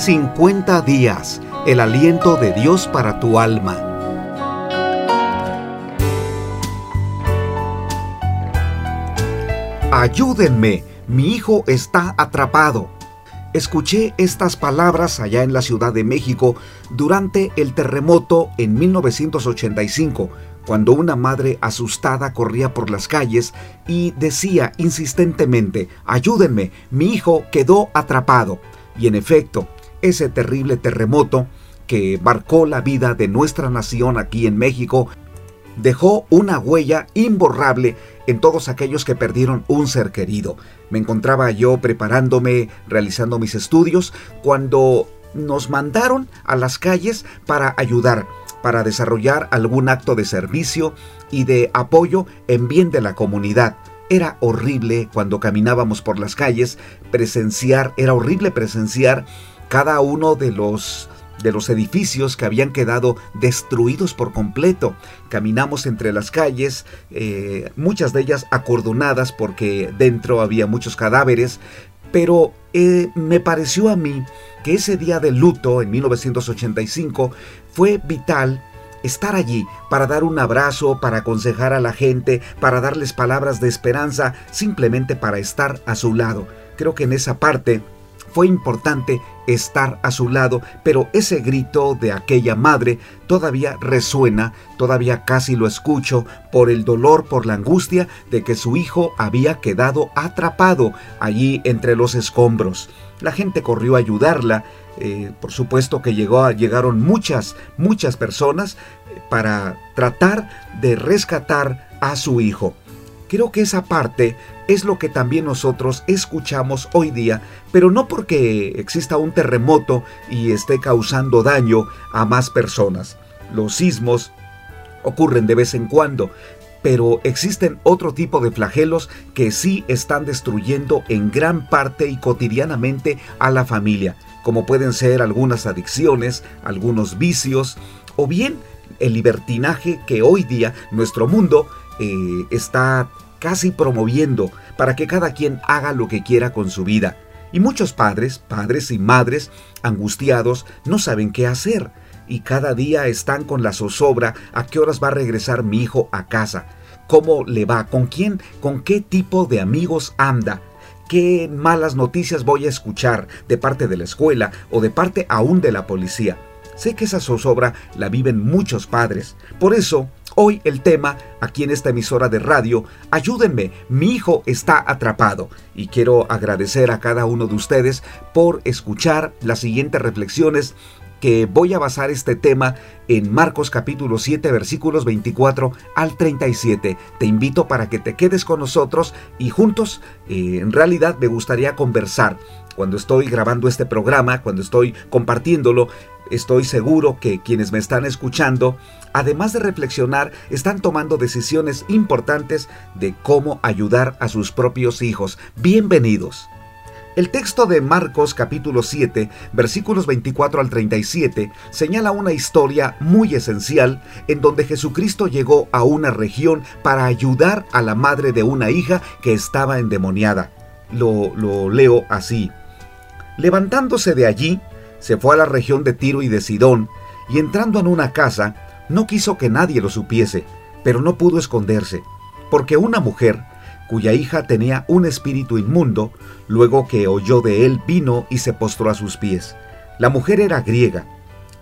50 días, el aliento de Dios para tu alma. Ayúdenme, mi hijo está atrapado. Escuché estas palabras allá en la Ciudad de México durante el terremoto en 1985, cuando una madre asustada corría por las calles y decía insistentemente, ayúdenme, mi hijo quedó atrapado. Y en efecto, ese terrible terremoto que marcó la vida de nuestra nación aquí en México dejó una huella imborrable en todos aquellos que perdieron un ser querido. Me encontraba yo preparándome, realizando mis estudios, cuando nos mandaron a las calles para ayudar, para desarrollar algún acto de servicio y de apoyo en bien de la comunidad. Era horrible cuando caminábamos por las calles presenciar, era horrible presenciar cada uno de los de los edificios que habían quedado destruidos por completo. Caminamos entre las calles, eh, muchas de ellas acordonadas porque dentro había muchos cadáveres, pero eh, me pareció a mí que ese día de luto en 1985 fue vital estar allí para dar un abrazo, para aconsejar a la gente, para darles palabras de esperanza, simplemente para estar a su lado. Creo que en esa parte fue importante estar a su lado, pero ese grito de aquella madre todavía resuena, todavía casi lo escucho por el dolor, por la angustia de que su hijo había quedado atrapado allí entre los escombros. La gente corrió a ayudarla, eh, por supuesto que llegaron muchas, muchas personas eh, para tratar de rescatar a su hijo. Creo que esa parte es lo que también nosotros escuchamos hoy día, pero no porque exista un terremoto y esté causando daño a más personas. Los sismos ocurren de vez en cuando, pero existen otro tipo de flagelos que sí están destruyendo en gran parte y cotidianamente a la familia, como pueden ser algunas adicciones, algunos vicios, o bien el libertinaje que hoy día nuestro mundo eh, está casi promoviendo para que cada quien haga lo que quiera con su vida. Y muchos padres, padres y madres, angustiados, no saben qué hacer y cada día están con la zozobra a qué horas va a regresar mi hijo a casa, cómo le va, con quién, con qué tipo de amigos anda, qué malas noticias voy a escuchar de parte de la escuela o de parte aún de la policía. Sé que esa zozobra la viven muchos padres. Por eso, hoy el tema, aquí en esta emisora de radio, ayúdenme, mi hijo está atrapado. Y quiero agradecer a cada uno de ustedes por escuchar las siguientes reflexiones que voy a basar este tema en Marcos capítulo 7 versículos 24 al 37. Te invito para que te quedes con nosotros y juntos, eh, en realidad me gustaría conversar. Cuando estoy grabando este programa, cuando estoy compartiéndolo, Estoy seguro que quienes me están escuchando, además de reflexionar, están tomando decisiones importantes de cómo ayudar a sus propios hijos. Bienvenidos. El texto de Marcos capítulo 7, versículos 24 al 37, señala una historia muy esencial en donde Jesucristo llegó a una región para ayudar a la madre de una hija que estaba endemoniada. Lo, lo leo así. Levantándose de allí, se fue a la región de Tiro y de Sidón, y entrando en una casa, no quiso que nadie lo supiese, pero no pudo esconderse, porque una mujer, cuya hija tenía un espíritu inmundo, luego que oyó de él vino y se postró a sus pies. La mujer era griega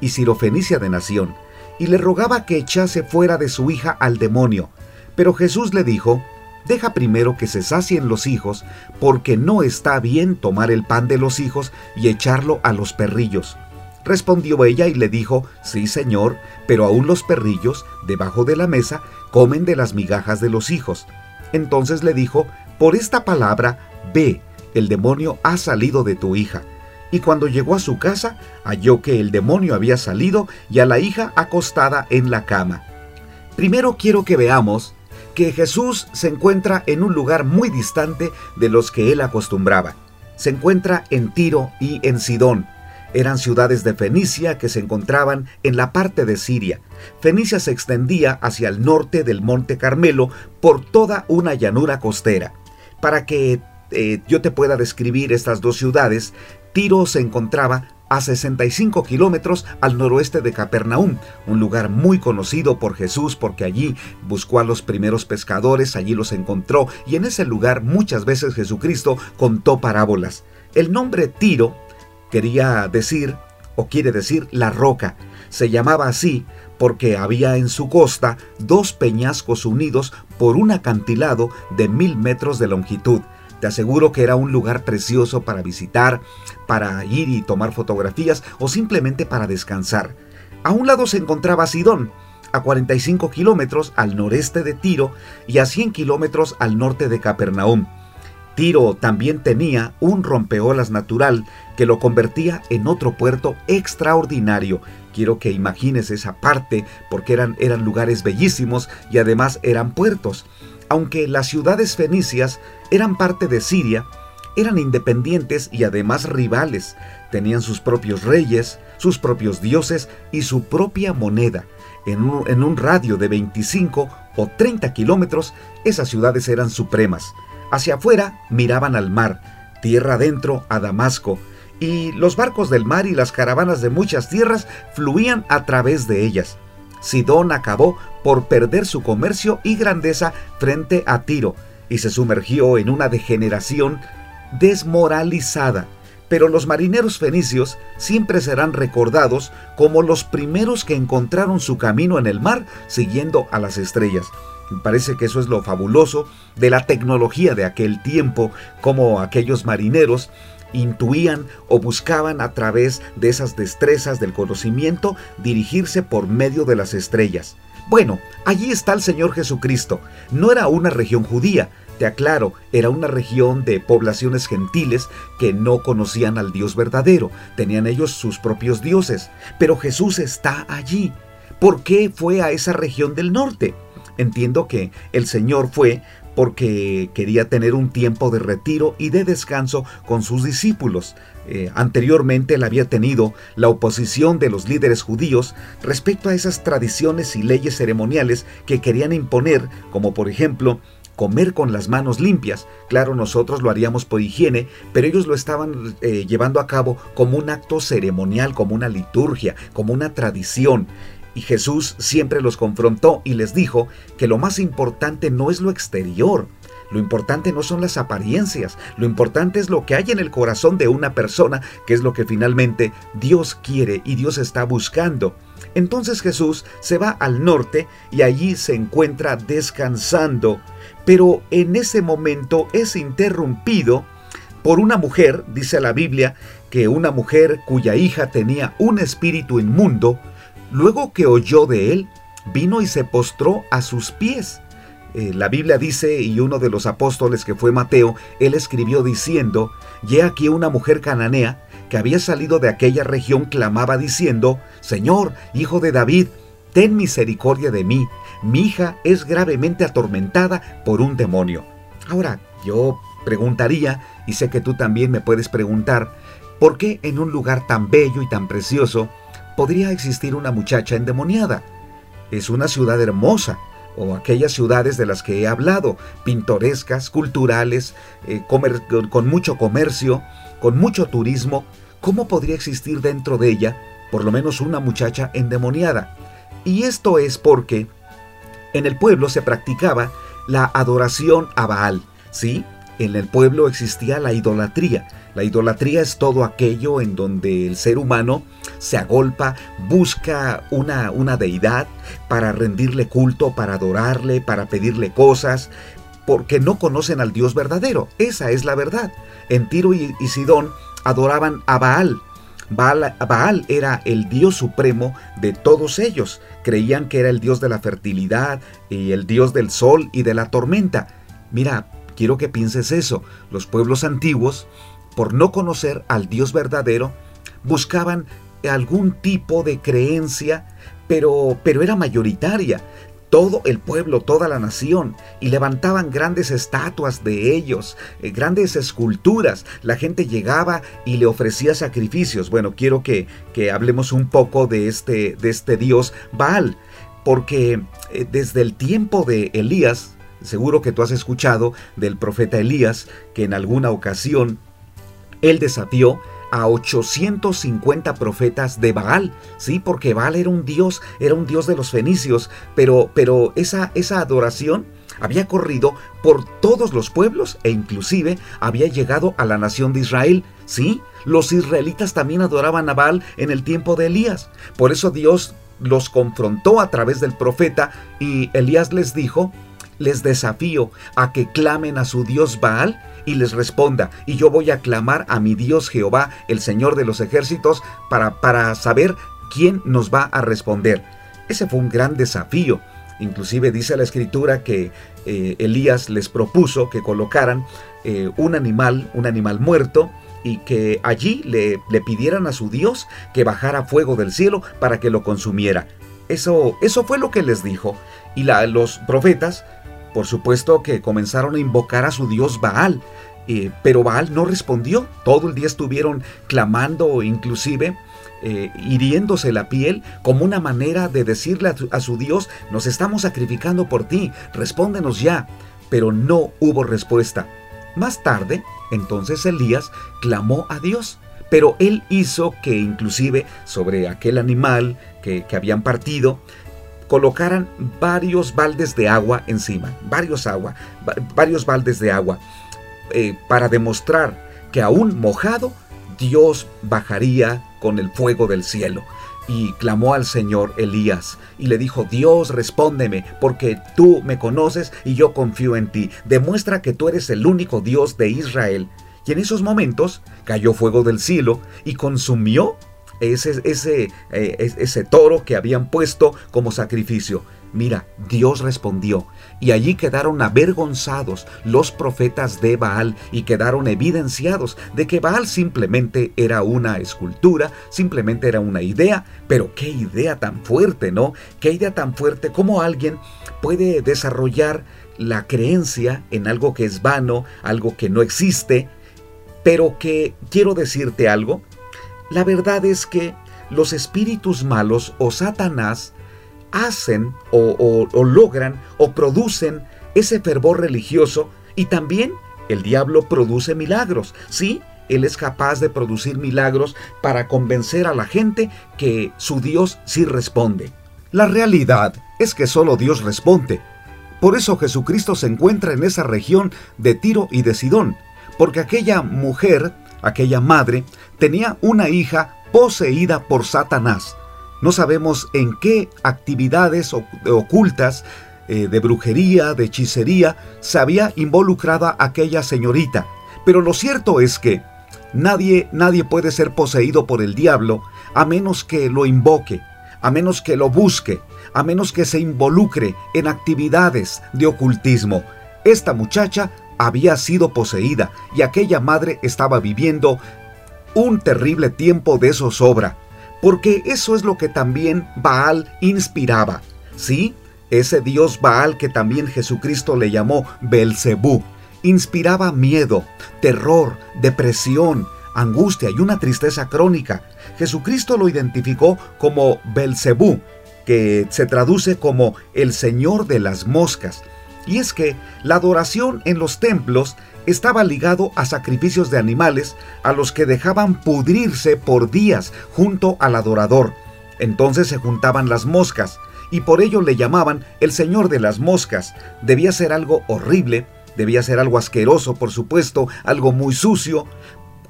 y sirofenicia de nación, y le rogaba que echase fuera de su hija al demonio, pero Jesús le dijo, Deja primero que se sacien los hijos, porque no está bien tomar el pan de los hijos y echarlo a los perrillos. Respondió ella y le dijo, Sí, señor, pero aún los perrillos, debajo de la mesa, comen de las migajas de los hijos. Entonces le dijo, Por esta palabra, ve, el demonio ha salido de tu hija. Y cuando llegó a su casa, halló que el demonio había salido y a la hija acostada en la cama. Primero quiero que veamos que Jesús se encuentra en un lugar muy distante de los que él acostumbraba. Se encuentra en Tiro y en Sidón. Eran ciudades de Fenicia que se encontraban en la parte de Siria. Fenicia se extendía hacia el norte del Monte Carmelo por toda una llanura costera. Para que eh, yo te pueda describir estas dos ciudades, Tiro se encontraba a 65 kilómetros al noroeste de Capernaum, un lugar muy conocido por Jesús porque allí buscó a los primeros pescadores, allí los encontró y en ese lugar muchas veces Jesucristo contó parábolas. El nombre Tiro quería decir o quiere decir la roca. Se llamaba así porque había en su costa dos peñascos unidos por un acantilado de mil metros de longitud. Te aseguro que era un lugar precioso para visitar, para ir y tomar fotografías o simplemente para descansar. A un lado se encontraba Sidón, a 45 kilómetros al noreste de Tiro y a 100 kilómetros al norte de Capernaum. Tiro también tenía un rompeolas natural que lo convertía en otro puerto extraordinario. Quiero que imagines esa parte porque eran, eran lugares bellísimos y además eran puertos. Aunque las ciudades fenicias eran parte de Siria, eran independientes y además rivales. Tenían sus propios reyes, sus propios dioses y su propia moneda. En un, radio de 25 o 30 kilómetros, esas ciudades eran supremas. Hacia afuera miraban al mar, tierra adentro a Damasco, y los barcos del mar y las caravanas de muchas tierras fluían a través de ellas. Sidón acabó por perder su comercio y grandeza frente a Tiro y se sumergió en una degeneración desmoralizada. Pero los marineros fenicios siempre serán recordados como los primeros que encontraron su camino en el mar siguiendo a las estrellas. Parece que eso es lo fabuloso de la tecnología de aquel tiempo, como aquellos marineros intuían o buscaban a través de esas destrezas del conocimiento dirigirse por medio de las estrellas. Bueno, allí está el Señor Jesucristo. No era una región judía, te aclaro, era una región de poblaciones gentiles que no conocían al Dios verdadero, tenían ellos sus propios dioses, pero Jesús está allí. ¿Por qué fue a esa región del norte? Entiendo que el Señor fue porque quería tener un tiempo de retiro y de descanso con sus discípulos. Eh, anteriormente él había tenido la oposición de los líderes judíos respecto a esas tradiciones y leyes ceremoniales que querían imponer, como por ejemplo comer con las manos limpias. Claro, nosotros lo haríamos por higiene, pero ellos lo estaban eh, llevando a cabo como un acto ceremonial, como una liturgia, como una tradición. Y Jesús siempre los confrontó y les dijo que lo más importante no es lo exterior, lo importante no son las apariencias, lo importante es lo que hay en el corazón de una persona, que es lo que finalmente Dios quiere y Dios está buscando. Entonces Jesús se va al norte y allí se encuentra descansando, pero en ese momento es interrumpido por una mujer, dice la Biblia, que una mujer cuya hija tenía un espíritu inmundo, Luego que oyó de él, vino y se postró a sus pies. Eh, la Biblia dice, y uno de los apóstoles que fue Mateo, él escribió diciendo, y aquí una mujer cananea que había salido de aquella región clamaba diciendo, Señor, hijo de David, ten misericordia de mí, mi hija es gravemente atormentada por un demonio. Ahora, yo preguntaría, y sé que tú también me puedes preguntar, ¿por qué en un lugar tan bello y tan precioso podría existir una muchacha endemoniada. Es una ciudad hermosa, o aquellas ciudades de las que he hablado, pintorescas, culturales, eh, con mucho comercio, con mucho turismo. ¿Cómo podría existir dentro de ella por lo menos una muchacha endemoniada? Y esto es porque en el pueblo se practicaba la adoración a Baal, ¿sí? En el pueblo existía la idolatría, la idolatría es todo aquello en donde el ser humano se agolpa, busca una, una deidad para rendirle culto, para adorarle, para pedirle cosas, porque no conocen al Dios verdadero. Esa es la verdad. En Tiro y, Sidón adoraban a Baal. Baal. Baal era el Dios supremo de todos ellos. Creían que era el Dios de la fertilidad y el Dios del sol y de la tormenta. Mira, quiero que pienses eso. Los pueblos antiguos por no conocer al Dios verdadero, buscaban algún tipo de creencia, pero, pero era mayoritaria. Todo el pueblo, toda la nación, y levantaban grandes estatuas de ellos, eh, grandes esculturas. La gente llegaba y le ofrecía sacrificios. Bueno, quiero que, que hablemos un poco de este, de este dios Baal, porque eh, desde el tiempo de Elías, seguro que tú has escuchado del profeta Elías, que en alguna ocasión él desafió a 850 profetas de Baal, sí, porque Baal era un dios, era un dios de los fenicios, pero, pero esa, esa adoración había corrido por todos los pueblos e inclusive había llegado a la nación de Israel. Sí, los israelitas también adoraban a Baal en el tiempo de Elías. Por eso Dios los confrontó a través del profeta y Elías les dijo, les desafío a que clamen a su Dios Baal y les responda, y yo voy a clamar a mi Dios Jehová, el Señor de los ejércitos, para, para saber quién nos va a responder. Ese fue un gran desafío. Inclusive dice la escritura que eh, Elías les propuso que colocaran eh, un animal, un animal muerto, y que allí le, le, pidieran a su Dios que bajara fuego del cielo para que lo consumiera. Eso, eso fue lo que les dijo. Y la, los profetas, por supuesto que comenzaron a invocar a su Dios Baal. Eh, pero Baal no respondió. Todo el día estuvieron clamando, inclusive eh, hiriéndose la piel como una manera de decirle a, su Dios, nos estamos sacrificando por ti, respóndenos ya. Pero no hubo respuesta. Más tarde, entonces Elías clamó a Dios, pero él hizo que inclusive sobre aquel animal que, habían partido, colocaran varios baldes de agua encima, varios agua, varios baldes de agua, eh, para demostrar que aún mojado Dios bajaría con el fuego del cielo. Y clamó al Señor Elías y le dijo, Dios, respóndeme, porque tú me conoces y yo confío en ti. Demuestra que tú eres el único Dios de Israel. Y en esos momentos cayó fuego del cielo y consumió ese, ese, eh, ese toro que habían puesto como sacrificio. Mira, Dios respondió, y allí quedaron avergonzados los profetas de Baal y quedaron evidenciados de que Baal simplemente era una escultura, simplemente era una idea, pero qué idea tan fuerte, ¿no? Qué idea tan fuerte, cómo alguien puede desarrollar la creencia en algo que es vano, algo que no existe, pero que quiero decirte algo, la verdad es que los espíritus malos o Satanás hacen o, logran o producen ese fervor religioso y también el diablo produce milagros, ¿sí? Él es capaz de producir milagros para convencer a la gente que su Dios sí responde. La realidad es que solo Dios responde. Por eso Jesucristo se encuentra en esa región de Tiro y de Sidón, porque aquella mujer, aquella madre, tenía una hija poseída por Satanás. No sabemos en qué actividades ocultas eh, de brujería, de hechicería, se había involucrada aquella señorita. Pero lo cierto es que nadie, nadie puede ser poseído por el diablo a menos que lo invoque, a menos que lo busque, a menos que se involucre en actividades de ocultismo. Esta muchacha había sido poseída y aquella madre estaba viviendo un terrible tiempo de zozobra porque eso es lo que también Baal inspiraba. Sí, ese dios Baal que también Jesucristo le llamó Belcebú, inspiraba miedo, terror, depresión, angustia y una tristeza crónica. Jesucristo lo identificó como Belcebú, que se traduce como el Señor de las moscas. Y es que la adoración en los templos estaba ligado a sacrificios de animales a los que dejaban pudrirse por días junto al adorador. Entonces se juntaban las moscas, y por ello le llamaban el Señor de las moscas. Debía ser algo horrible, debía ser algo asqueroso, por supuesto, algo muy sucio,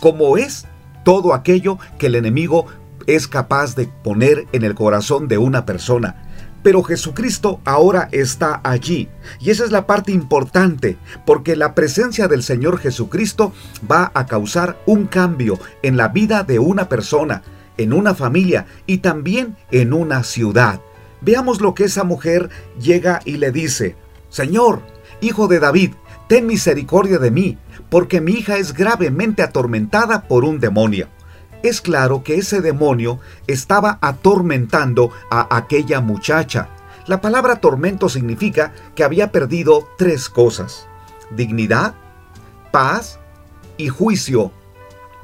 como es todo aquello que el enemigo es capaz de poner en el corazón de una persona. Pero Jesucristo ahora está allí. Y esa es la parte importante, porque la presencia del Señor Jesucristo va a causar un cambio en la vida de una persona, en una familia y también en una ciudad. Veamos lo que esa mujer llega y le dice, Señor, hijo de David, ten misericordia de mí, porque mi hija es gravemente atormentada por un demonio es claro que ese demonio estaba atormentando a aquella muchacha. La palabra tormento significa que había perdido tres cosas. Dignidad, paz y juicio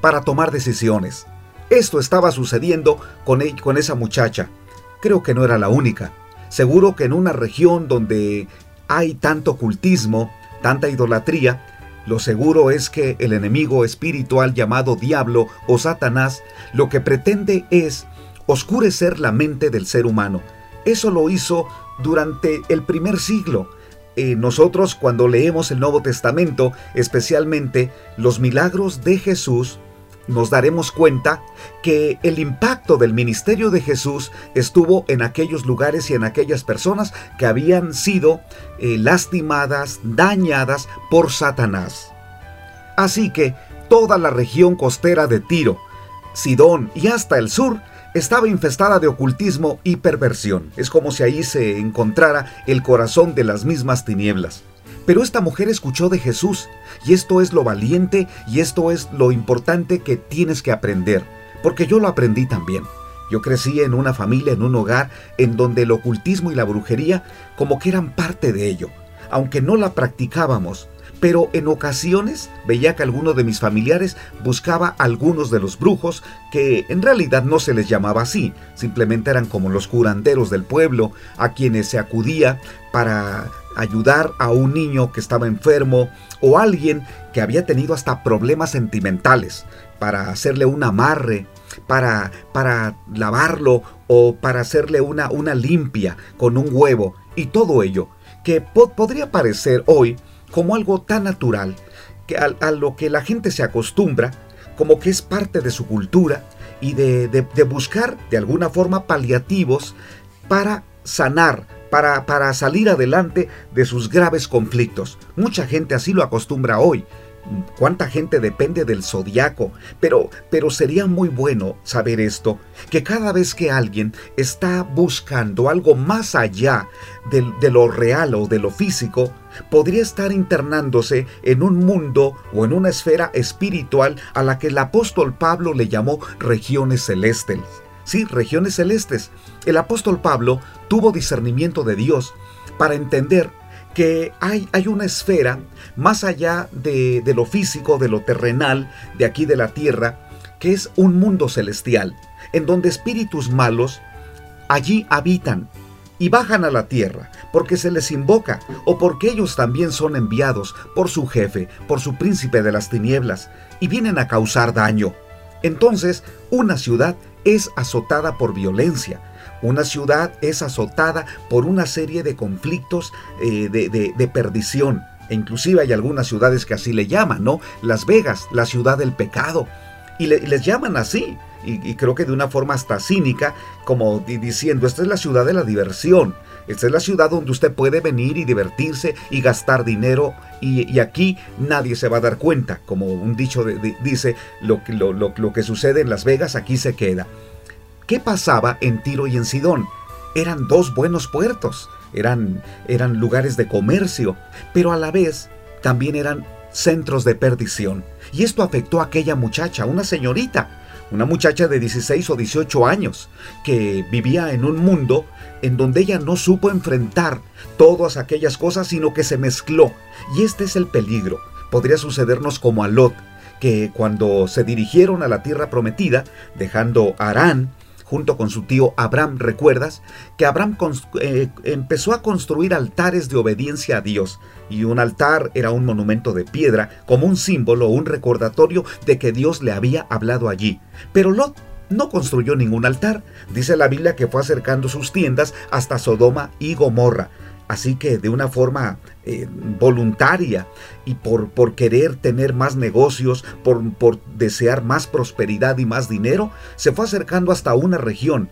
para tomar decisiones. Esto estaba sucediendo con, e-, con esa muchacha. Creo que no era la única. Seguro que en una región donde hay tanto ocultismo, tanta idolatría, Lo seguro es que el enemigo espiritual llamado diablo o Satanás lo que pretende es oscurecer la mente del ser humano. Eso lo hizo durante el primer siglo. Eh, nosotros cuando leemos el Nuevo Testamento, especialmente los milagros de Jesús, nos daremos cuenta que el impacto del ministerio de Jesús estuvo en aquellos lugares y en aquellas personas que habían sido eh, lastimadas, dañadas por Satanás. Así que toda la región costera de Tiro, Sidón y hasta el sur estaba infestada de ocultismo y perversión. Es como si ahí se encontrara el corazón de las mismas tinieblas. Pero esta mujer escuchó de Jesús y esto es lo valiente y esto es lo importante que tienes que aprender, porque yo lo aprendí también. Yo crecí en una familia, en un hogar, en donde el ocultismo y la brujería como que eran parte de ello. Aunque no la practicábamos, pero en ocasiones veía que alguno de mis familiares buscaba a algunos de los brujos, que en realidad no se les llamaba así, simplemente eran como los curanderos del pueblo, a quienes se acudía para ayudar a un niño que estaba enfermo o alguien que había tenido hasta problemas sentimentales, para hacerle un amarre, para, para lavarlo o para hacerle una, una limpia con un huevo y todo ello, que podría parecer hoy como algo tan natural que a, lo que la gente se acostumbra, como que es parte de su cultura y de, de, buscar de alguna forma paliativos para sanar, para, para salir adelante de sus graves conflictos. Mucha gente así lo acostumbra hoy cuánta gente depende del zodiaco, pero, pero sería muy bueno saber esto, que cada vez que alguien está buscando algo más allá de, de lo real o de lo físico, podría estar internándose en un mundo o en una esfera espiritual a la que el apóstol Pablo le llamó regiones celestes. Sí, regiones celestes. El apóstol Pablo tuvo discernimiento de Dios para entender que hay, hay una esfera más allá de, de lo físico, de lo terrenal, de aquí de la tierra, que es un mundo celestial, en donde espíritus malos allí habitan y bajan a la tierra, porque se les invoca o porque ellos también son enviados por su jefe, por su príncipe de las tinieblas, y vienen a causar daño. Entonces, una ciudad es azotada por violencia, una ciudad es azotada por una serie de conflictos eh, de, perdición. E inclusive hay algunas ciudades que así le llaman, ¿no? Las Vegas, la ciudad del pecado. Y, les llaman así. Y, creo que de una forma hasta cínica, como diciendo, esta es la ciudad de la diversión. Esta es la ciudad donde usted puede venir y divertirse y gastar dinero y, aquí nadie se va a dar cuenta. Como un dicho dice, lo, que sucede en Las Vegas aquí se queda. ¿Qué pasaba en Tiro y en Sidón? Eran dos buenos puertos, eran, eran lugares de comercio, pero a la vez también eran centros de perdición. Y esto afectó a aquella muchacha, una señorita, una muchacha de 16 o 18 años, que vivía en un mundo en donde ella no supo enfrentar todas aquellas cosas, sino que se mezcló. Y este es el peligro. Podría sucedernos como a Lot, que cuando se dirigieron a la tierra prometida, dejando Arán, junto con su tío Abraham, ¿recuerdas? Que Abraham eh, empezó a construir altares de obediencia a Dios. Y un altar era un monumento de piedra, como un símbolo o un recordatorio de que Dios le había hablado allí. Pero Lot no construyó ningún altar. Dice la Biblia que fue acercando sus tiendas hasta Sodoma y Gomorra. Así que de una forma eh, voluntaria y por, por, querer tener más negocios, por, por desear más prosperidad y más dinero, se fue acercando hasta una región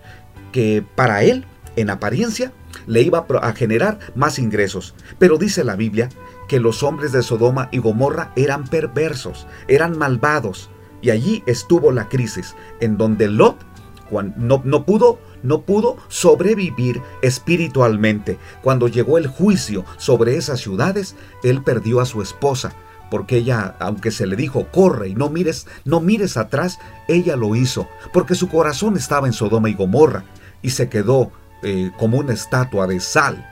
que para él, en apariencia, le iba a generar más ingresos. Pero dice la Biblia que los hombres de Sodoma y Gomorra eran perversos, eran malvados. Y allí estuvo la crisis, en donde Lot no, pudo no pudo sobrevivir espiritualmente. Cuando llegó el juicio sobre esas ciudades, él perdió a su esposa, porque ella, aunque se le dijo, corre y no mires, no mires atrás, ella lo hizo, porque su corazón estaba en Sodoma y Gomorra, y se quedó eh, como una estatua de sal.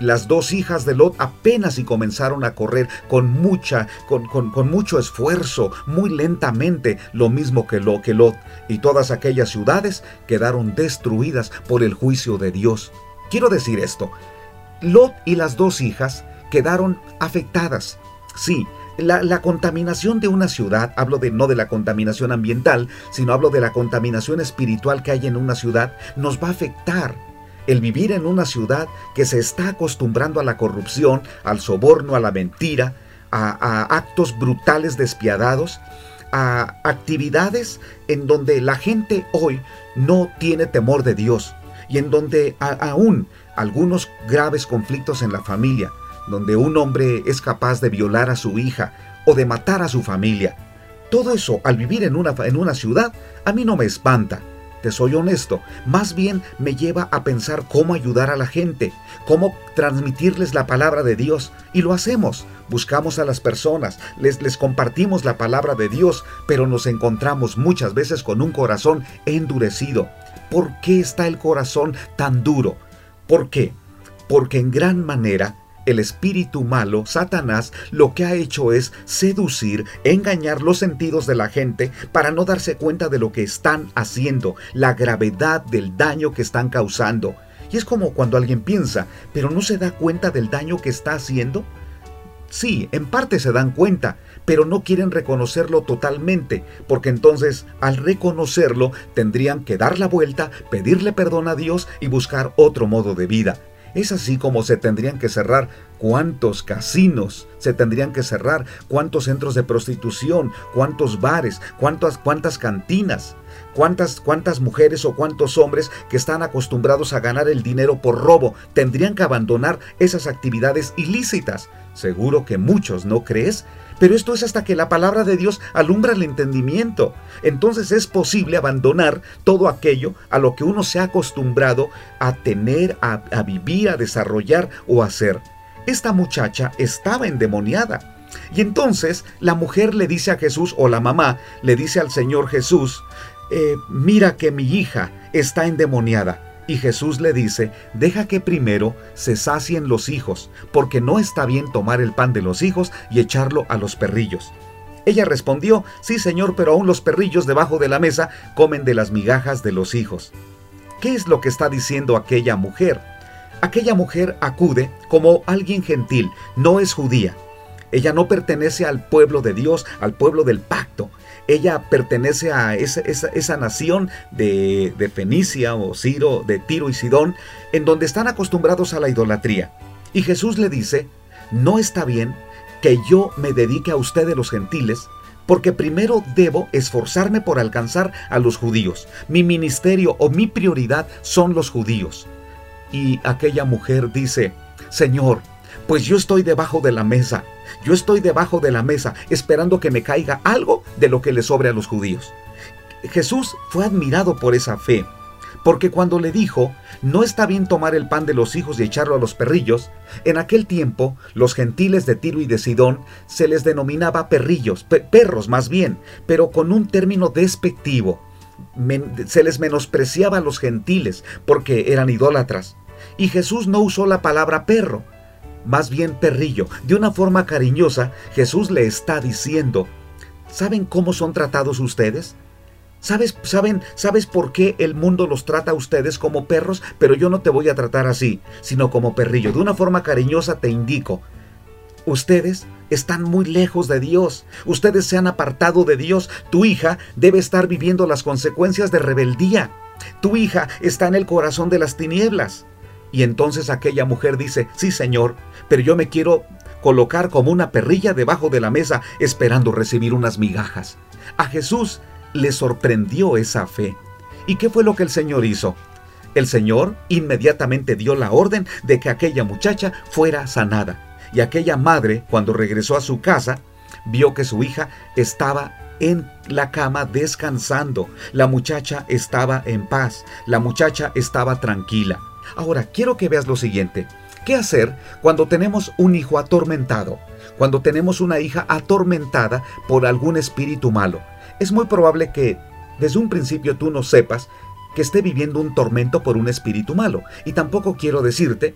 Las dos hijas de Lot apenas y comenzaron a correr con mucha, con, con, mucho esfuerzo, muy lentamente, lo mismo que, lo, que Lot, y todas aquellas ciudades quedaron destruidas por el juicio de Dios. Quiero decir esto, Lot y las dos hijas quedaron afectadas. Sí, La, contaminación de una ciudad, hablo de no de la contaminación ambiental, sino hablo de la contaminación espiritual que hay en una ciudad, nos va a afectar. El vivir en una ciudad que se está acostumbrando a la corrupción, al soborno, a la mentira, a, actos brutales despiadados, a actividades en donde la gente hoy no tiene temor de Dios y en donde aún algunos graves conflictos en la familia, donde un hombre es capaz de violar a su hija o de matar a su familia. Todo eso, al vivir en una, en una ciudad, a mí no me espanta. Te soy honesto, más bien me lleva a pensar cómo ayudar a la gente, cómo transmitirles la palabra de Dios. Y lo hacemos. Buscamos a las personas, les, les compartimos la palabra de Dios, pero nos encontramos muchas veces con un corazón endurecido. ¿Por qué está el corazón tan duro? ¿Por qué? Porque en gran manera el espíritu malo, Satanás, lo que ha hecho es seducir, engañar los sentidos de la gente para no darse cuenta de lo que están haciendo, la gravedad del daño que están causando. Y es como cuando alguien piensa, pero no se da cuenta del daño que está haciendo. Sí, en parte se dan cuenta, pero no quieren reconocerlo totalmente, porque entonces al reconocerlo tendrían que dar la vuelta, pedirle perdón a Dios y buscar otro modo de vida. Es así como se tendrían que cerrar. Cuántos casinos se tendrían que cerrar, cuántos centros de prostitución, cuántos bares, cuántas, cuántas cantinas, cuántas, cuántas mujeres o cuántos hombres que están acostumbrados a ganar el dinero por robo tendrían que abandonar esas actividades ilícitas. Seguro que muchos, ¿no crees? Pero esto es hasta que la palabra de Dios alumbra el entendimiento. Entonces es posible abandonar todo aquello a lo que uno se ha acostumbrado a tener, a, vivir, a desarrollar o hacer. Esta muchacha estaba endemoniada. Y entonces la mujer le dice a Jesús, o la mamá le dice al Señor Jesús, eh, mira que mi hija está endemoniada. Y Jesús le dice, deja que primero se sacien los hijos, porque no está bien tomar el pan de los hijos y echarlo a los perrillos. Ella respondió, sí señor, pero aún los perrillos debajo de la mesa comen de las migajas de los hijos. ¿Qué es lo que está diciendo aquella mujer? Aquella mujer acude como alguien gentil, no es judía. Ella no pertenece al pueblo de Dios, al pueblo del pacto ella pertenece a esa, nación de, de, Fenicia o Ciro, de Tiro y Sidón, en donde están acostumbrados a la idolatría. Y Jesús le dice, no está bien que yo me dedique a ustedes los gentiles, porque primero debo esforzarme por alcanzar a los judíos. Mi ministerio o mi prioridad son los judíos. Y aquella mujer dice, Señor, pues yo estoy debajo de la mesa yo estoy debajo de la mesa esperando que me caiga algo de lo que le sobre a los judíos. Jesús fue admirado por esa fe, porque cuando le dijo, no está bien tomar el pan de los hijos y echarlo a los perrillos, en aquel tiempo los gentiles de Tiro y de Sidón se les denominaba perrillos, perros más bien, pero con un término despectivo. se les menospreciaba a los gentiles porque eran idólatras. Y Jesús no usó la palabra perro, más bien perrillo, de una forma cariñosa, Jesús le está diciendo, ¿saben cómo son tratados ustedes? ¿Sabes, saben, ¿Sabes por qué el mundo los trata a ustedes como perros? Pero yo no te voy a tratar así, sino como perrillo. De una forma cariñosa te indico, ustedes están muy lejos de Dios. Ustedes se han apartado de Dios. Tu hija debe estar viviendo las consecuencias de rebeldía. Tu hija está en el corazón de las tinieblas. Y entonces aquella mujer dice, sí Señor, pero yo me quiero colocar como una perrilla debajo de la mesa esperando recibir unas migajas. A Jesús le sorprendió esa fe. ¿Y qué fue lo que el Señor hizo? El Señor inmediatamente dio la orden de que aquella muchacha fuera sanada. Y aquella madre, cuando regresó a su casa, vio que su hija estaba en la cama descansando. La muchacha estaba en paz. La muchacha estaba tranquila. Ahora, quiero que veas lo siguiente. ¿Qué hacer cuando tenemos un hijo atormentado? Cuando tenemos una hija atormentada por algún espíritu malo. Es muy probable que desde un principio tú no sepas que esté viviendo un tormento por un espíritu malo. Y tampoco quiero decirte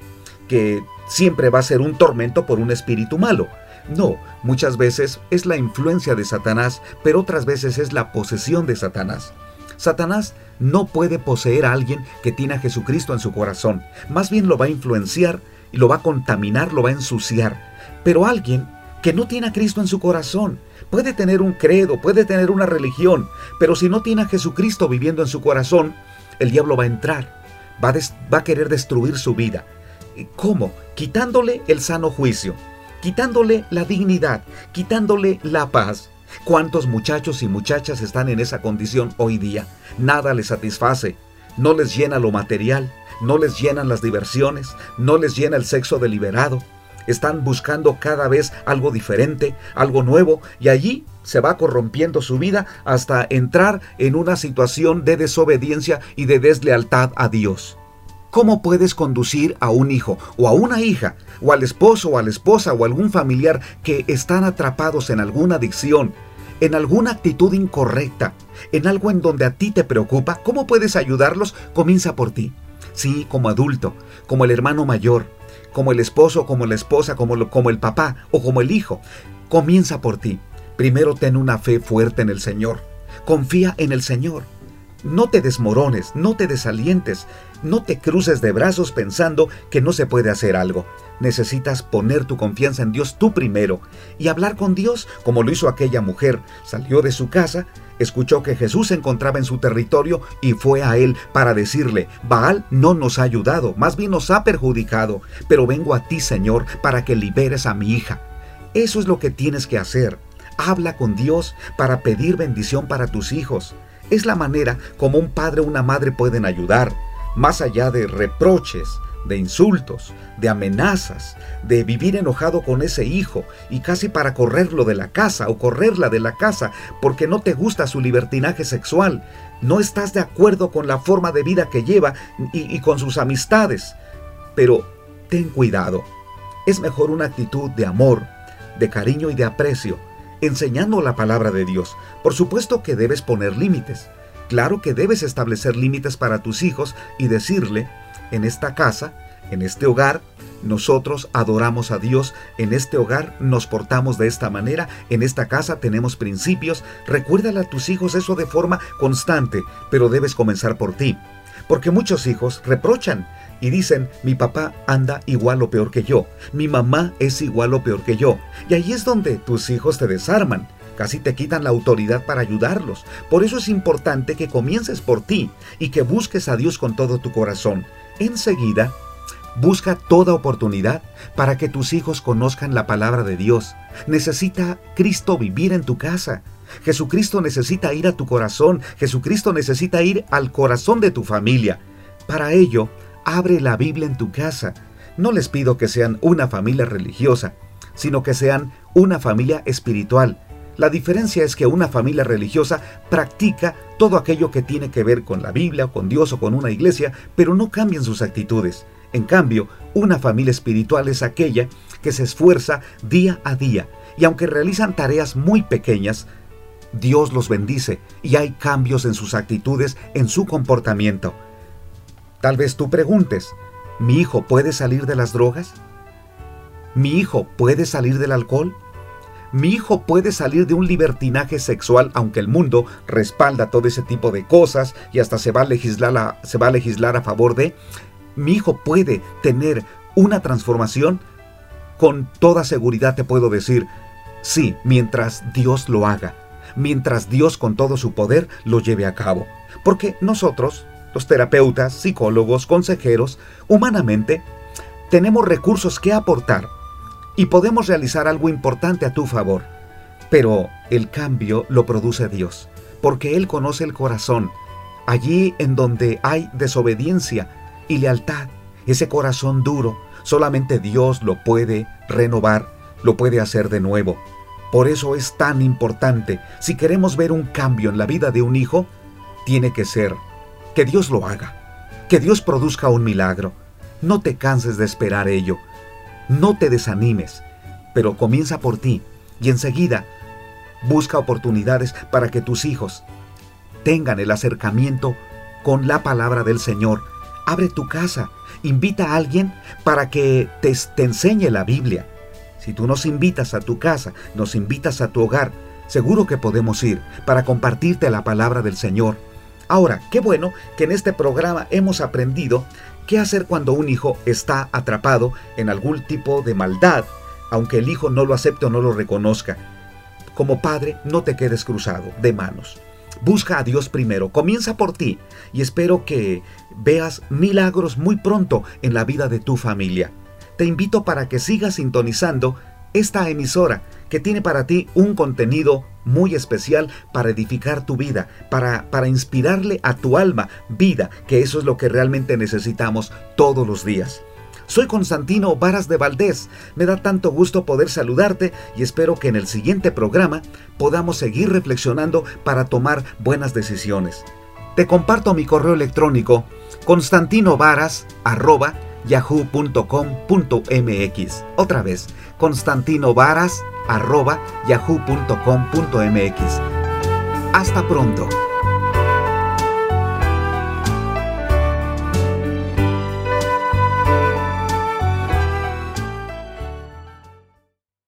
que siempre va a ser un tormento por un espíritu malo. No, muchas veces es la influencia de Satanás, pero otras veces es la posesión de Satanás. Satanás no puede poseer a alguien que tiene a Jesucristo en su corazón. Más bien lo va a influenciar y lo va a contaminar, lo va a ensuciar. Pero alguien que no tiene a Cristo en su corazón. Puede tener un credo, puede tener una religión, pero si no tiene a Jesucristo viviendo en su corazón, el diablo va a entrar, va a, va a querer destruir su vida. ¿Cómo? Quitándole el sano juicio, quitándole la dignidad, quitándole la paz. ¿Cuántos muchachos y muchachas están en esa condición hoy día? Nada les satisface, no les llena lo material, no les llenan las diversiones, no les llena el sexo deliberado. Están buscando cada vez algo diferente, algo nuevo, y allí se va corrompiendo su vida hasta entrar en una situación de desobediencia y de deslealtad a Dios. ¿Cómo puedes conducir a un hijo o a una hija, o al esposo o a la esposa o algún familiar que están atrapados en alguna adicción, en alguna actitud incorrecta, en algo en donde a ti te preocupa? ¿Cómo puedes ayudarlos? Comienza por ti. Sí, como adulto, como el hermano mayor, como el esposo, como la esposa, como, como el papá o como el hijo. Comienza por ti. Primero ten una fe fuerte en el Señor. Confía en el Señor. No te desmorones, no te desalientes, no te cruces de brazos pensando que no se puede hacer algo. Necesitas poner tu confianza en Dios tú primero y hablar con Dios como lo hizo aquella mujer. Salió de su casa, escuchó que Jesús se encontraba en su territorio y fue a él para decirle, Baal no nos ha ayudado, más bien nos ha perjudicado, pero vengo a ti, Señor, para que liberes a mi hija. Eso es lo que tienes que hacer. Habla con Dios para pedir bendición para tus hijos. Es la manera como un padre o una madre pueden ayudar, más allá de reproches, de insultos, de amenazas, de vivir enojado con ese hijo y casi para correrlo de la casa o correrla de la casa porque no te gusta su libertinaje sexual, no estás de acuerdo con la forma de vida que lleva y, y con sus amistades. Pero ten cuidado, es mejor una actitud de amor, de cariño y de aprecio enseñando la palabra de Dios. Por supuesto que debes poner límites. Claro que debes establecer límites para tus hijos y decirle, en esta casa, en este hogar, nosotros adoramos a Dios, en este hogar nos portamos de esta manera, en esta casa tenemos principios. Recuérdale a tus hijos eso de forma constante, pero debes comenzar por ti. Porque muchos hijos reprochan y dicen, mi papá anda igual o peor que yo, mi mamá es igual o peor que yo. Y ahí es donde tus hijos te desarman, casi te quitan la autoridad para ayudarlos. Por eso es importante que comiences por ti y que busques a Dios con todo tu corazón. Enseguida, busca toda oportunidad para que tus hijos conozcan la palabra de Dios. Necesita Cristo vivir en tu casa. Jesucristo necesita ir a tu corazón. Jesucristo necesita ir al corazón de tu familia. Para ello, abre la Biblia en tu casa. No les pido que sean una familia religiosa, sino que sean una familia espiritual. La diferencia es que una familia religiosa practica todo aquello que tiene que ver con la Biblia, con Dios o con una iglesia, pero no cambian sus actitudes. En cambio, una familia espiritual es aquella que se esfuerza día a día y aunque realizan tareas muy pequeñas, Dios los bendice y hay cambios en sus actitudes, en su comportamiento. Tal vez tú preguntes, ¿mi hijo puede salir de las drogas? ¿Mi hijo puede salir del alcohol? ¿Mi hijo puede salir de un libertinaje sexual aunque el mundo respalda todo ese tipo de cosas y hasta se va a legislar a, se va a, legislar a favor de? ¿Mi hijo puede tener una transformación? Con toda seguridad te puedo decir, sí, mientras Dios lo haga, mientras Dios con todo su poder lo lleve a cabo. Porque nosotros, los terapeutas, psicólogos, consejeros, humanamente, tenemos recursos que aportar y podemos realizar algo importante a tu favor. Pero el cambio lo produce Dios, porque Él conoce el corazón. Allí en donde hay desobediencia y lealtad, ese corazón duro, solamente Dios lo puede renovar, lo puede hacer de nuevo. Por eso es tan importante, si queremos ver un cambio en la vida de un hijo, tiene que ser que Dios lo haga, que Dios produzca un milagro. No te canses de esperar ello, no te desanimes, pero comienza por ti y enseguida busca oportunidades para que tus hijos tengan el acercamiento con la palabra del Señor. Abre tu casa, invita a alguien para que te, te enseñe la Biblia. Si tú nos invitas a tu casa, nos invitas a tu hogar, seguro que podemos ir para compartirte la palabra del Señor Ahora, qué bueno que en este programa hemos aprendido qué hacer cuando un hijo está atrapado en algún tipo de maldad, aunque el hijo no lo acepte o no lo reconozca. Como padre, no te quedes cruzado de manos. Busca a Dios primero, comienza por ti y espero que veas milagros muy pronto en la vida de tu familia. Te invito para que sigas sintonizando esta emisora que tiene para ti un contenido muy especial para edificar tu vida, para, para inspirarle a tu alma vida, que eso es lo que realmente necesitamos todos los días. Soy Constantino Varas de Valdés. Me da tanto gusto poder saludarte y espero que en el siguiente programa podamos seguir reflexionando para tomar buenas decisiones. Te comparto mi correo electrónico constantinovaras.yahoo.com.mx. Otra vez, constantinovaras.yahoo.com.mx. Hasta pronto.